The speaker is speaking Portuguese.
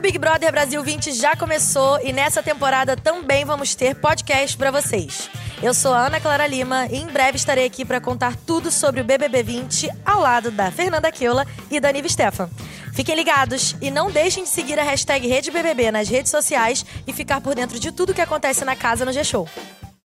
O Big Brother Brasil 20 já começou e nessa temporada também vamos ter podcast para vocês. Eu sou a Ana Clara Lima e em breve estarei aqui para contar tudo sobre o BBB 20 ao lado da Fernanda Keula e da Nive Stefan. Fiquem ligados e não deixem de seguir a hashtag RedeBBB nas redes sociais e ficar por dentro de tudo que acontece na casa no G-Show.